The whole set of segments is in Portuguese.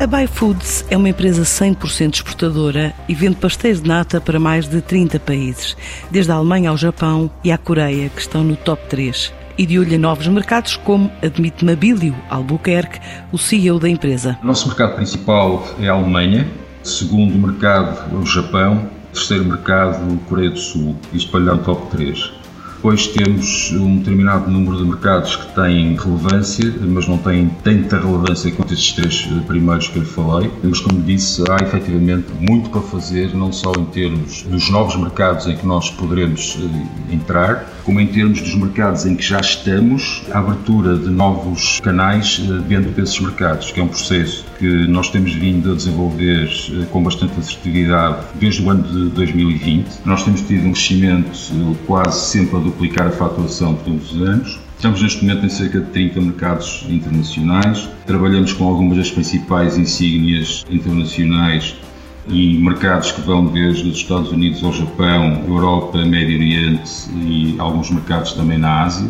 A Buy Foods é uma empresa 100% exportadora e vende pastéis de nata para mais de 30 países, desde a Alemanha ao Japão e à Coreia, que estão no top 3. E de olho a novos mercados, como admite Mabílio Albuquerque, o CEO da empresa. O nosso mercado principal é a Alemanha, segundo mercado é o Japão, terceiro mercado Coreia do Sul, isto para top 3. Depois temos um determinado número de mercados que têm relevância, mas não têm tanta relevância quanto estes três primeiros que eu falei. Mas, como disse, há efetivamente muito para fazer, não só em termos dos novos mercados em que nós poderemos eh, entrar, como em termos dos mercados em que já estamos, a abertura de novos canais eh, dentro desses mercados, que é um processo que nós temos vindo a desenvolver eh, com bastante assertividade desde o ano de 2020. Nós temos tido um crescimento quase sempre a duplicar a faturação todos os anos. Estamos neste momento em cerca de 30 mercados internacionais. Trabalhamos com algumas das principais insígnias internacionais e mercados que vão desde os Estados Unidos ao Japão, Europa, Médio Oriente e alguns mercados também na Ásia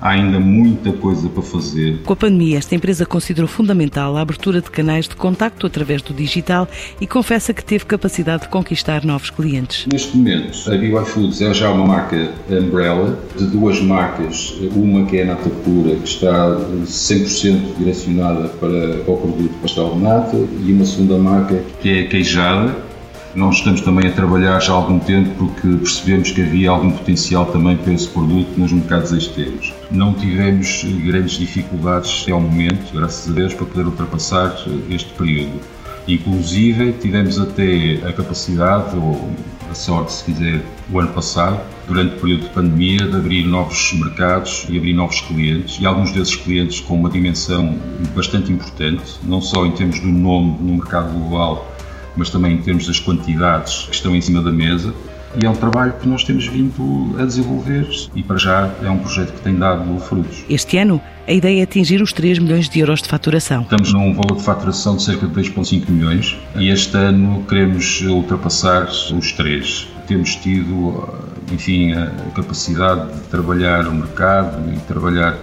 há ainda muita coisa para fazer. Com a pandemia, esta empresa considerou fundamental a abertura de canais de contacto através do digital e confessa que teve capacidade de conquistar novos clientes. Neste momento, a BY Foods é já uma marca umbrella de duas marcas, uma que é a Nata Pura, que está 100% direcionada para, para o produto pastel de nata, e uma segunda marca que é a Queijada, nós estamos também a trabalhar já há algum tempo porque percebemos que havia algum potencial também para esse produto nos mercados externos. Não tivemos grandes dificuldades até ao momento, graças a Deus, para poder ultrapassar este período. Inclusive, tivemos até a capacidade, ou a sorte, se quiser, o ano passado, durante o período de pandemia, de abrir novos mercados e abrir novos clientes, e alguns desses clientes com uma dimensão bastante importante, não só em termos do nome no mercado global, mas também em termos das quantidades que estão em cima da mesa. E é um trabalho que nós temos vindo a desenvolver e para já é um projeto que tem dado frutos. Este ano, a ideia é atingir os 3 milhões de euros de faturação. Estamos num valor de faturação de cerca de 2,5 milhões e este ano queremos ultrapassar os 3. Temos tido, enfim, a capacidade de trabalhar o mercado e trabalhar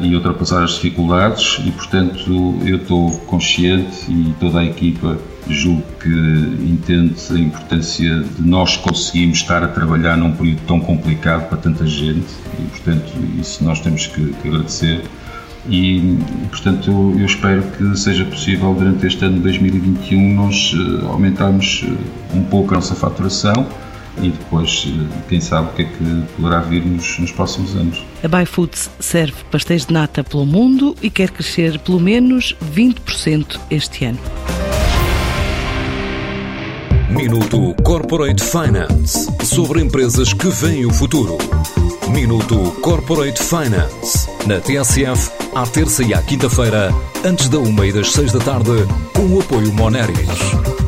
e ultrapassar as dificuldades e, portanto, eu estou consciente e toda a equipa julgo que entende a importância de nós conseguirmos estar a trabalhar num período tão complicado para tanta gente e, portanto, isso nós temos que, que agradecer. E, portanto, eu, eu, espero que seja possível durante este ano de 2021 nós uh, aumentarmos uh, um pouco a nossa faturação e depois, uh, quem sabe, o que é que poderá vir nos, nos próximos anos. A Buy Foods serve pastéis de nata pelo mundo e quer crescer pelo menos 20% este ano. Minuto Corporate Finance sobre empresas que veem o futuro. Minuto Corporate Finance na TSF, à terça e à quinta-feira, antes da uma e das seis da tarde, com o apoio Moneris.